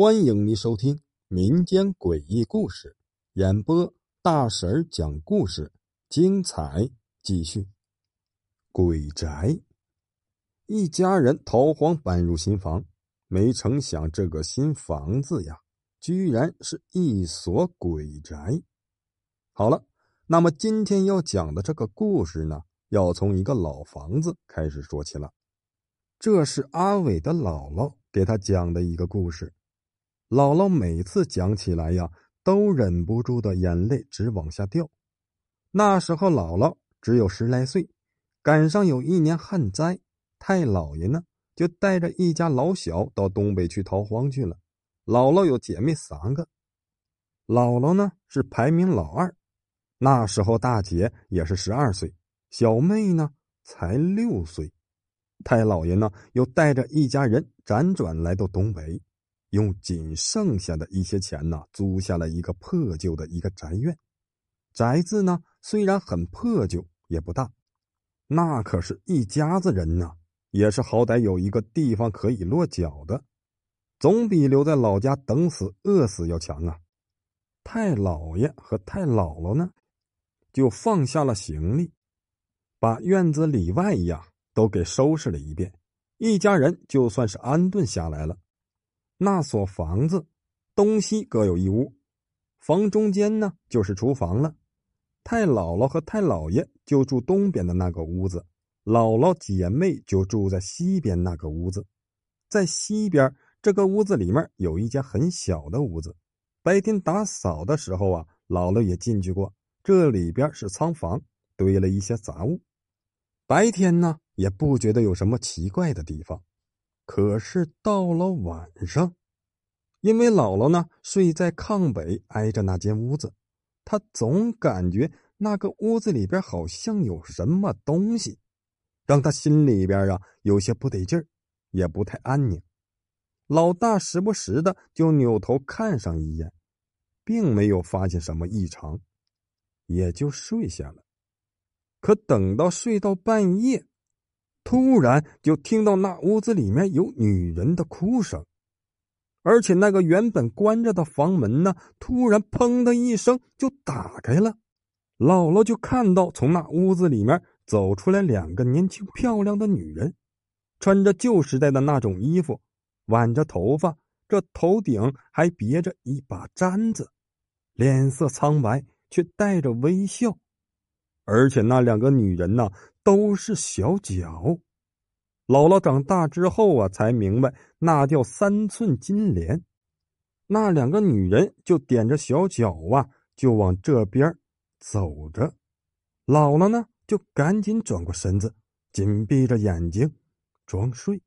欢迎您收听民间诡异故事，演播大婶讲故事，精彩继续。鬼宅，一家人逃荒搬入新房，没成想这个新房子呀，居然是一所鬼宅。好了，那么今天要讲的这个故事呢，要从一个老房子开始说起了。这是阿伟的姥姥给他讲的一个故事。姥姥每次讲起来呀，都忍不住的眼泪直往下掉。那时候姥姥只有十来岁，赶上有一年旱灾，太姥爷呢就带着一家老小到东北去逃荒去了。姥姥有姐妹三个，姥姥呢是排名老二，那时候大姐也是十二岁，小妹呢才六岁。太姥爷呢又带着一家人辗转来到东北。用仅剩下的一些钱呢，租下了一个破旧的一个宅院。宅子呢，虽然很破旧，也不大，那可是一家子人呢，也是好歹有一个地方可以落脚的，总比留在老家等死饿死要强啊。太老爷和太姥姥呢，就放下了行李，把院子里外呀都给收拾了一遍，一家人就算是安顿下来了。那所房子，东西各有一屋，房中间呢就是厨房了。太姥姥和太姥爷就住东边的那个屋子，姥姥姐妹就住在西边那个屋子。在西边这个屋子里面有一间很小的屋子，白天打扫的时候啊，姥姥也进去过。这里边是仓房，堆了一些杂物。白天呢也不觉得有什么奇怪的地方。可是到了晚上，因为姥姥呢睡在炕北挨着那间屋子，她总感觉那个屋子里边好像有什么东西，让她心里边啊有些不得劲儿，也不太安宁。老大时不时的就扭头看上一眼，并没有发现什么异常，也就睡下了。可等到睡到半夜。突然就听到那屋子里面有女人的哭声，而且那个原本关着的房门呢，突然砰的一声就打开了。姥姥就看到从那屋子里面走出来两个年轻漂亮的女人，穿着旧时代的那种衣服，挽着头发，这头顶还别着一把簪子，脸色苍白却带着微笑，而且那两个女人呢。都是小脚，姥姥长大之后啊，才明白那叫三寸金莲。那两个女人就踮着小脚啊，就往这边走着。姥姥呢，就赶紧转过身子，紧闭着眼睛装睡。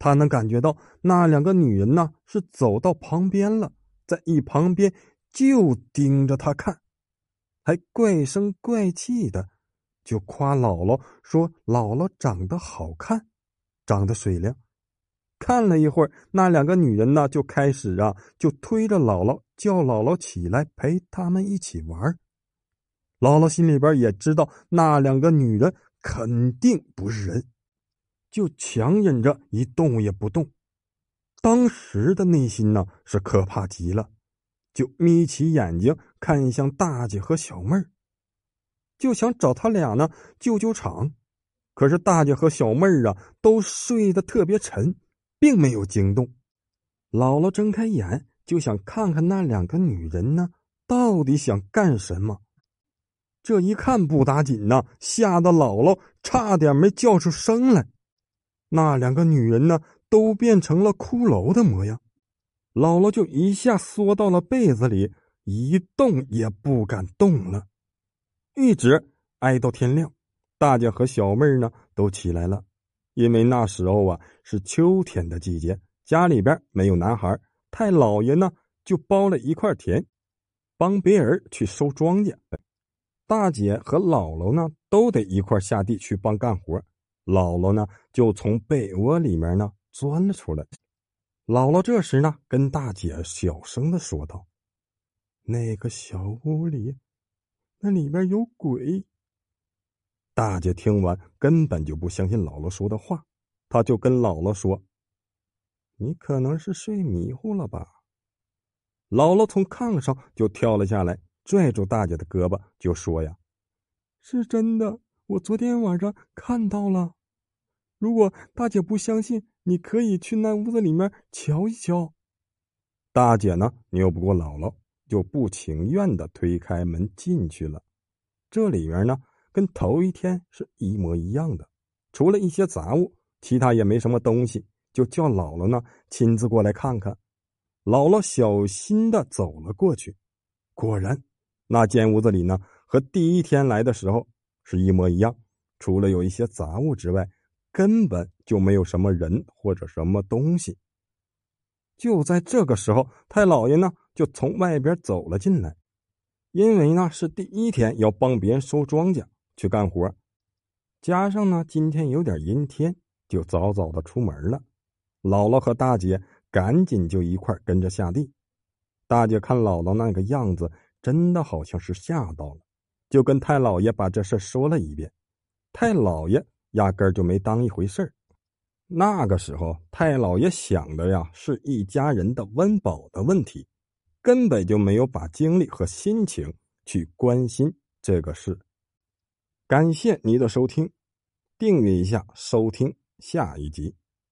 她能感觉到那两个女人呢，是走到旁边了，在一旁边就盯着她看，还怪声怪气的。就夸姥姥说：“姥姥长得好看，长得水灵。”看了一会儿，那两个女人呢，就开始啊，就推着姥姥，叫姥姥起来陪他们一起玩。姥姥心里边也知道那两个女人肯定不是人，就强忍着一动也不动。当时的内心呢，是可怕极了，就眯起眼睛看向大姐和小妹儿。就想找他俩呢救救场，可是大姐和小妹儿啊都睡得特别沉，并没有惊动。姥姥睁开眼就想看看那两个女人呢到底想干什么。这一看不打紧呐，吓得姥姥差点没叫出声来。那两个女人呢都变成了骷髅的模样，姥姥就一下缩到了被子里，一动也不敢动了。一直挨到天亮，大姐和小妹儿呢都起来了，因为那时候啊是秋天的季节，家里边没有男孩，太老爷呢就包了一块田，帮别人去收庄稼。大姐和姥姥呢都得一块下地去帮干活，姥姥呢就从被窝里面呢钻了出来。姥姥这时呢跟大姐小声的说道：“那个小屋里。”那里边有鬼。大姐听完根本就不相信姥姥说的话，她就跟姥姥说：“你可能是睡迷糊了吧？”姥姥从炕上就跳了下来，拽住大姐的胳膊，就说：“呀，是真的，我昨天晚上看到了。如果大姐不相信，你可以去那屋子里面瞧一瞧。”大姐呢，拗不过姥姥，就不情愿的推开门进去了。这里面呢，跟头一天是一模一样的，除了一些杂物，其他也没什么东西。就叫姥姥呢亲自过来看看。姥姥小心的走了过去，果然，那间屋子里呢和第一天来的时候是一模一样，除了有一些杂物之外，根本就没有什么人或者什么东西。就在这个时候，太老爷呢就从外边走了进来。因为呢是第一天要帮别人收庄稼去干活，加上呢今天有点阴天，就早早的出门了。姥姥和大姐赶紧就一块跟着下地。大姐看姥姥那个样子，真的好像是吓到了，就跟太老爷把这事说了一遍。太老爷压根就没当一回事那个时候，太老爷想的呀是一家人的温饱的问题。根本就没有把精力和心情去关心这个事。感谢您的收听，订阅一下，收听下一集。